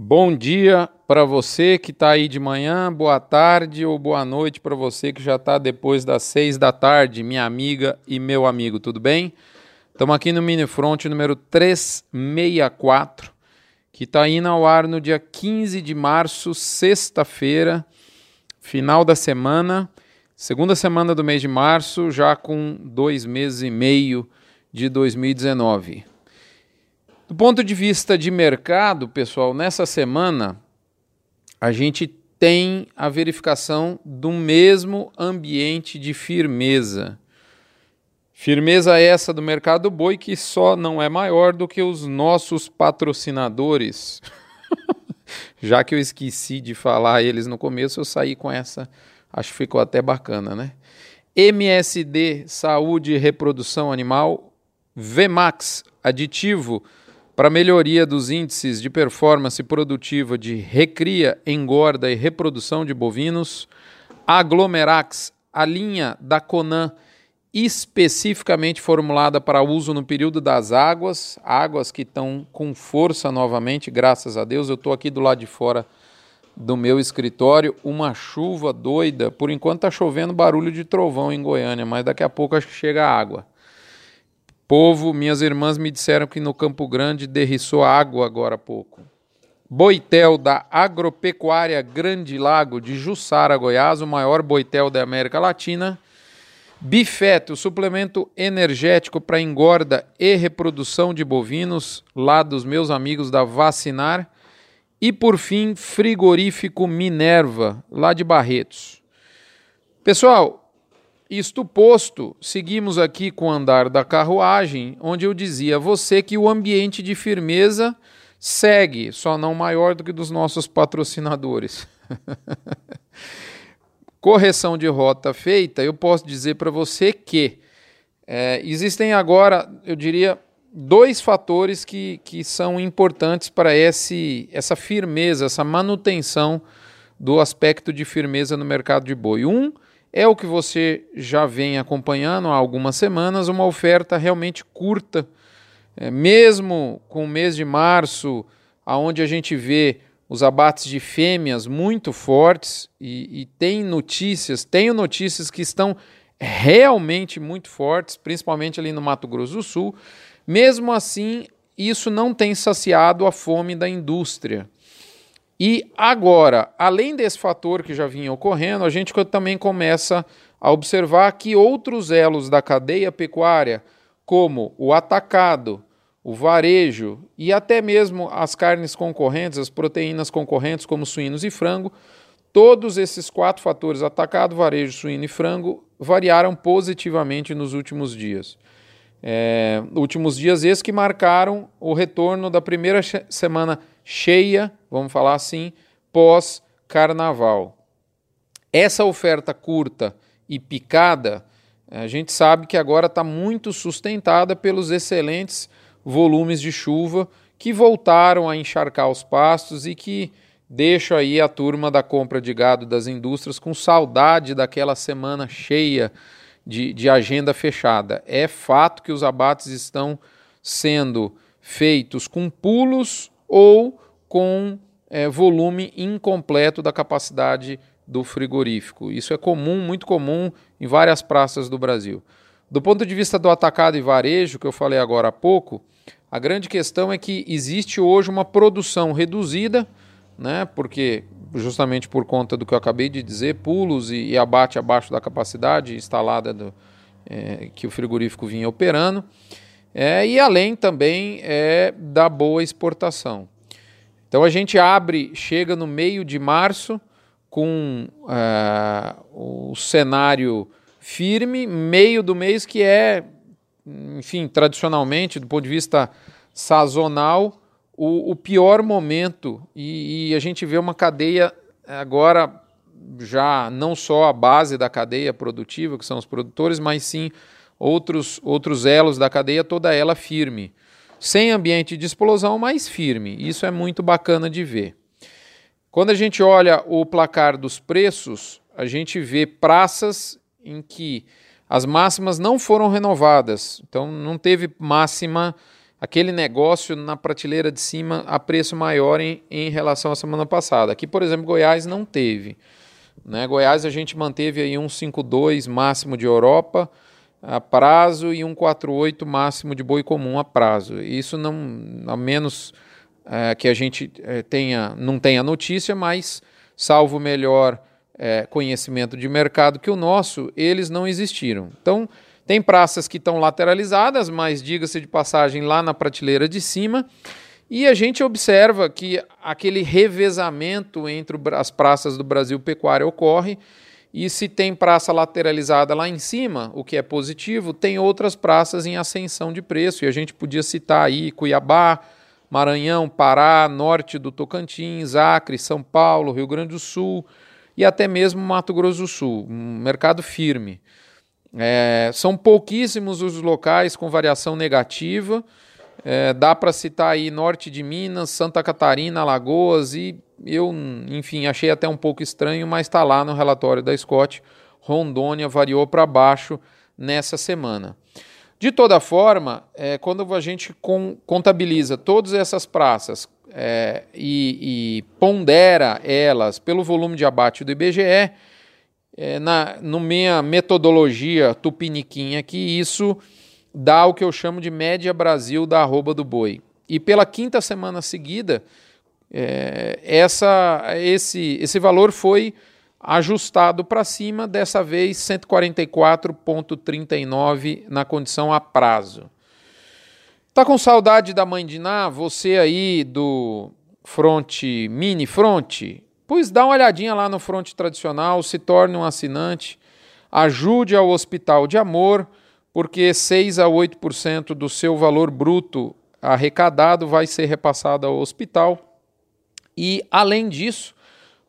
Bom dia para você que está aí de manhã, boa tarde ou boa noite para você que já está depois das seis da tarde, minha amiga e meu amigo, tudo bem? Estamos aqui no Minifront número 364, que está indo ao ar no dia 15 de março, sexta-feira, final da semana, segunda semana do mês de março, já com dois meses e meio de 2019. Do ponto de vista de mercado, pessoal, nessa semana a gente tem a verificação do mesmo ambiente de firmeza. Firmeza essa do mercado boi que só não é maior do que os nossos patrocinadores. Já que eu esqueci de falar eles no começo, eu saí com essa, acho que ficou até bacana, né? MSD Saúde e Reprodução Animal, VMAX Aditivo para melhoria dos índices de performance produtiva de recria, engorda e reprodução de bovinos, Aglomerax, a linha da Conan especificamente formulada para uso no período das águas, águas que estão com força novamente, graças a Deus. Eu estou aqui do lado de fora do meu escritório, uma chuva doida. Por enquanto está chovendo barulho de trovão em Goiânia, mas daqui a pouco acho que chega a água. Povo, minhas irmãs me disseram que no Campo Grande derriçou água agora há pouco. Boitel da Agropecuária Grande Lago de Jussara, Goiás, o maior boitel da América Latina. Bifeto, suplemento energético para engorda e reprodução de bovinos, lá dos meus amigos da Vacinar. E por fim, frigorífico Minerva, lá de Barretos. Pessoal, isto posto, seguimos aqui com o andar da carruagem, onde eu dizia a você que o ambiente de firmeza segue, só não maior do que dos nossos patrocinadores. Correção de rota feita, eu posso dizer para você que é, existem agora, eu diria, dois fatores que, que são importantes para esse, essa firmeza, essa manutenção do aspecto de firmeza no mercado de boi. Um é o que você já vem acompanhando há algumas semanas, uma oferta realmente curta, é, mesmo com o mês de março, aonde a gente vê os abates de fêmeas muito fortes e, e tem notícias, tenho notícias que estão realmente muito fortes, principalmente ali no Mato Grosso do Sul. Mesmo assim, isso não tem saciado a fome da indústria. E agora, além desse fator que já vinha ocorrendo, a gente também começa a observar que outros elos da cadeia pecuária, como o atacado, o varejo e até mesmo as carnes concorrentes, as proteínas concorrentes, como suínos e frango, todos esses quatro fatores, atacado, varejo, suíno e frango, variaram positivamente nos últimos dias. É, últimos dias esses que marcaram o retorno da primeira semana cheia, vamos falar assim, pós-carnaval. Essa oferta curta e picada, a gente sabe que agora está muito sustentada pelos excelentes volumes de chuva que voltaram a encharcar os pastos e que deixam aí a turma da compra de gado das indústrias com saudade daquela semana cheia de, de agenda fechada. É fato que os abates estão sendo feitos com pulos ou com é, volume incompleto da capacidade do frigorífico. Isso é comum, muito comum em várias praças do Brasil. Do ponto de vista do atacado e varejo, que eu falei agora há pouco, a grande questão é que existe hoje uma produção reduzida, né, porque justamente por conta do que eu acabei de dizer, pulos e, e abate abaixo da capacidade instalada do, é, que o frigorífico vinha operando. É, e além também é, da boa exportação. Então a gente abre, chega no meio de março com é, o cenário firme, meio do mês que é, enfim, tradicionalmente, do ponto de vista sazonal, o, o pior momento. E, e a gente vê uma cadeia agora já não só a base da cadeia produtiva, que são os produtores, mas sim outros, outros elos da cadeia, toda ela firme. Sem ambiente de explosão, mas firme. Isso é muito bacana de ver. Quando a gente olha o placar dos preços, a gente vê praças em que as máximas não foram renovadas. Então não teve máxima aquele negócio na prateleira de cima a preço maior em, em relação à semana passada. Aqui, por exemplo, Goiás não teve. Né? Goiás a gente manteve aí um 52 máximo de Europa a prazo e um 48 máximo de boi comum a prazo. Isso não, a menos é, que a gente é, tenha, não tenha notícia, mas salvo melhor é, conhecimento de mercado que o nosso, eles não existiram. Então, tem praças que estão lateralizadas, mas diga-se de passagem lá na prateleira de cima. E a gente observa que aquele revezamento entre as praças do Brasil pecuária ocorre. E se tem praça lateralizada lá em cima, o que é positivo, tem outras praças em ascensão de preço. E a gente podia citar aí Cuiabá, Maranhão, Pará, norte do Tocantins, Acre, São Paulo, Rio Grande do Sul e até mesmo Mato Grosso do Sul. Um mercado firme. É, são pouquíssimos os locais com variação negativa. É, dá para citar aí norte de Minas, Santa Catarina, Alagoas e eu, enfim, achei até um pouco estranho, mas está lá no relatório da Scott. Rondônia variou para baixo nessa semana. De toda forma, é, quando a gente com, contabiliza todas essas praças é, e, e, pondera elas pelo volume de abate do IBGE, é, na no minha metodologia tupiniquinha aqui, isso dá o que eu chamo de média Brasil da arroba do boi. E pela quinta semana seguida, é, essa, esse, esse valor foi ajustado para cima, dessa vez 144,39 na condição a prazo. Tá com saudade da mãe de Ná? Você aí do front mini front? Pois dá uma olhadinha lá no front tradicional, se torne um assinante, ajude ao Hospital de Amor, porque 6 a 8% do seu valor bruto arrecadado vai ser repassado ao hospital. E além disso,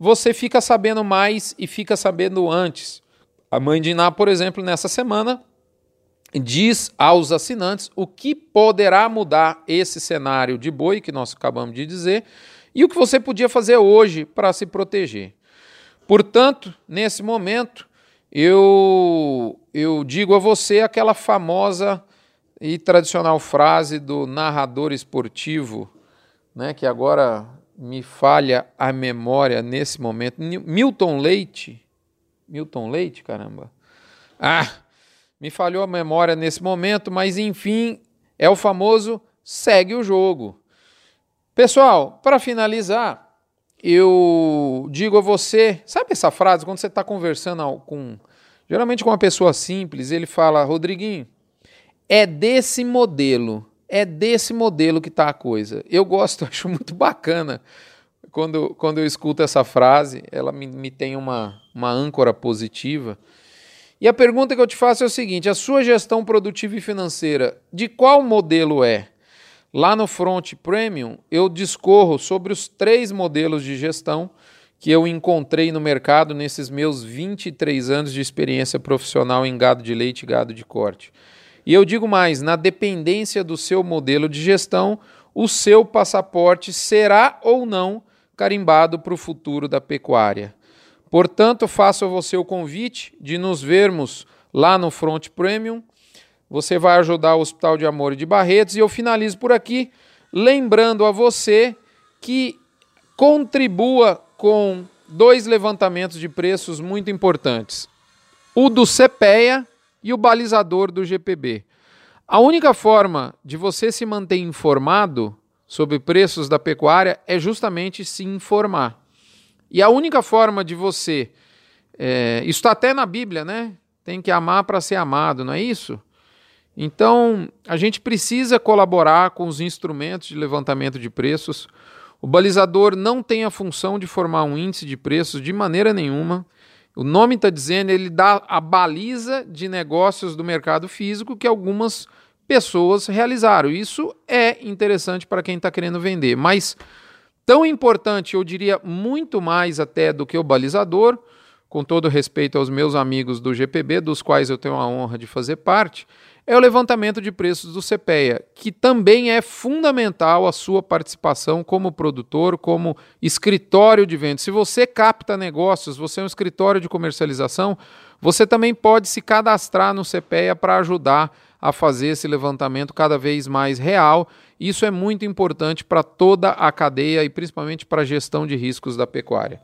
você fica sabendo mais e fica sabendo antes. A mãe de Iná, por exemplo, nessa semana, diz aos assinantes o que poderá mudar esse cenário de boi que nós acabamos de dizer e o que você podia fazer hoje para se proteger. Portanto, nesse momento, eu, eu digo a você aquela famosa e tradicional frase do narrador esportivo, né, que agora me falha a memória nesse momento. Milton Leite. Milton Leite, caramba. Ah, me falhou a memória nesse momento, mas enfim, é o famoso segue o jogo. Pessoal, para finalizar, eu digo a você, sabe essa frase quando você está conversando com, geralmente com uma pessoa simples, ele fala, Rodriguinho, é desse modelo é desse modelo que está a coisa. Eu gosto, acho muito bacana quando, quando eu escuto essa frase, ela me, me tem uma, uma âncora positiva. E a pergunta que eu te faço é o seguinte: a sua gestão produtiva e financeira, de qual modelo é? Lá no Front Premium, eu discorro sobre os três modelos de gestão que eu encontrei no mercado nesses meus 23 anos de experiência profissional em gado de leite e gado de corte. E eu digo mais: na dependência do seu modelo de gestão, o seu passaporte será ou não carimbado para o futuro da pecuária. Portanto, faço a você o convite de nos vermos lá no Front Premium. Você vai ajudar o Hospital de Amor de Barretos e eu finalizo por aqui lembrando a você que contribua com dois levantamentos de preços muito importantes. O do CPEA e o balizador do GPB. A única forma de você se manter informado sobre preços da pecuária é justamente se informar. E a única forma de você. É, isso está até na Bíblia, né? Tem que amar para ser amado, não é isso? Então, a gente precisa colaborar com os instrumentos de levantamento de preços. O balizador não tem a função de formar um índice de preços de maneira nenhuma. O nome está dizendo, ele dá a baliza de negócios do mercado físico que algumas pessoas realizaram. Isso é interessante para quem está querendo vender, mas tão importante, eu diria muito mais até do que o balizador, com todo respeito aos meus amigos do GPB, dos quais eu tenho a honra de fazer parte, é o levantamento de preços do CPEA, que também é fundamental a sua participação como produtor, como escritório de vendas. Se você capta negócios, você é um escritório de comercialização, você também pode se cadastrar no CPEA para ajudar a fazer esse levantamento cada vez mais real. Isso é muito importante para toda a cadeia e principalmente para a gestão de riscos da pecuária.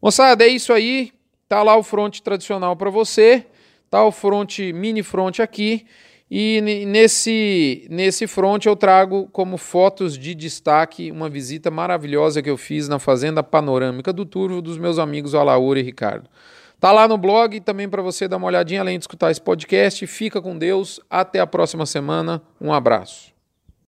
Moçada, é isso aí. Tá lá o front tradicional para você, tá o front mini front aqui. E nesse, nesse front eu trago como fotos de destaque uma visita maravilhosa que eu fiz na Fazenda Panorâmica do Turvo dos meus amigos Alaura e Ricardo. Tá lá no blog também para você dar uma olhadinha além de escutar esse podcast. Fica com Deus. Até a próxima semana. Um abraço.